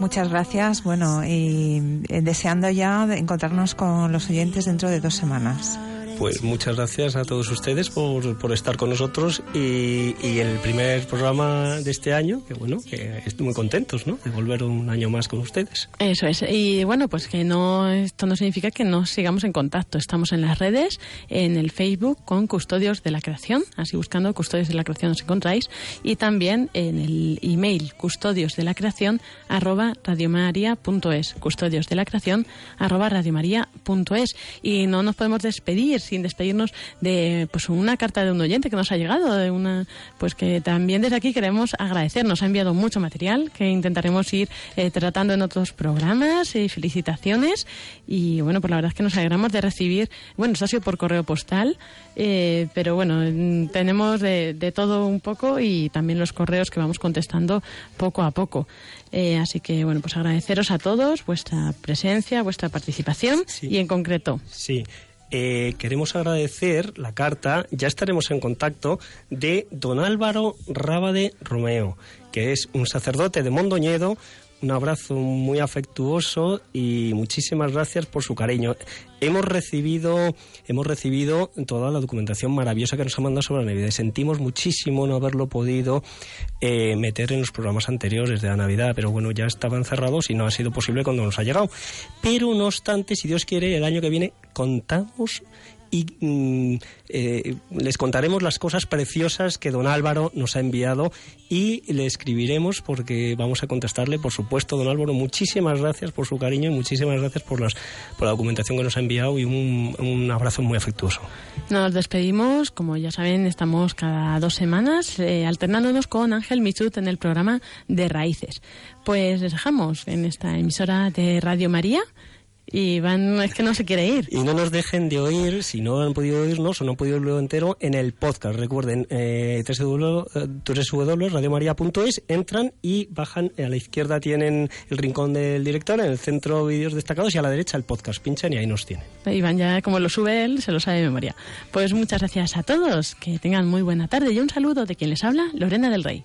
Speaker 2: Muchas gracias. Bueno, y eh, deseando ya encontrarnos con los oyentes dentro de dos semanas.
Speaker 3: Pues muchas gracias a todos ustedes por, por estar con nosotros y, y, el primer programa de este año, que bueno, que estoy muy contentos, ¿no? De volver un año más con ustedes.
Speaker 1: Eso es. Y bueno, pues que no, esto no significa que no sigamos en contacto. Estamos en las redes, en el Facebook con Custodios de la Creación, así buscando Custodios de la Creación os encontráis, y también en el email custodios de la creación arroba radiomaria.es, custodios de la creación arroba radiomaria.es. Y no nos podemos despedir sin despedirnos de pues una carta de un oyente que nos ha llegado, de una pues que también desde aquí queremos agradecer. Nos ha enviado mucho material que intentaremos ir eh, tratando en otros programas. y felicitaciones. Y bueno, pues la verdad es que nos alegramos de recibir, bueno, eso ha sido por correo postal, eh, pero bueno, tenemos de, de, todo un poco y también los correos que vamos contestando poco a poco. Eh, así que bueno, pues agradeceros a todos vuestra presencia, vuestra participación
Speaker 3: Sí.
Speaker 1: y en concreto.
Speaker 3: Sí. Eh, queremos agradecer la carta, ya estaremos en contacto, de don Álvaro Rábade Romeo, que es un sacerdote de Mondoñedo. Un abrazo muy afectuoso y muchísimas gracias por su cariño. Hemos recibido, hemos recibido toda la documentación maravillosa que nos ha mandado sobre la Navidad. Sentimos muchísimo no haberlo podido eh, meter en los programas anteriores de la Navidad, pero bueno, ya estaban cerrados y no ha sido posible cuando nos ha llegado. Pero no obstante, si Dios quiere, el año que viene contamos y mm, eh, les contaremos las cosas preciosas que don Álvaro nos ha enviado y le escribiremos porque vamos a contestarle, por supuesto, don Álvaro, muchísimas gracias por su cariño y muchísimas gracias por, las, por la documentación que nos ha enviado y un, un abrazo muy afectuoso.
Speaker 1: Nos despedimos, como ya saben, estamos cada dos semanas eh, alternándonos con Ángel Michut en el programa de Raíces. Pues les dejamos en esta emisora de Radio María y van, es que no se quiere ir.
Speaker 3: Y no nos dejen de oír, si no han podido oírnos o no han podido oírlo entero, en el podcast. Recuerden, eh, www.radiomaria.es, entran y bajan. A la izquierda tienen el rincón del director, en el centro vídeos destacados y a la derecha el podcast. Pinchan y ahí nos tienen.
Speaker 1: Iván ya, como lo sube él, se lo sabe de memoria. Pues muchas gracias a todos, que tengan muy buena tarde y un saludo de quien les habla, Lorena del Rey.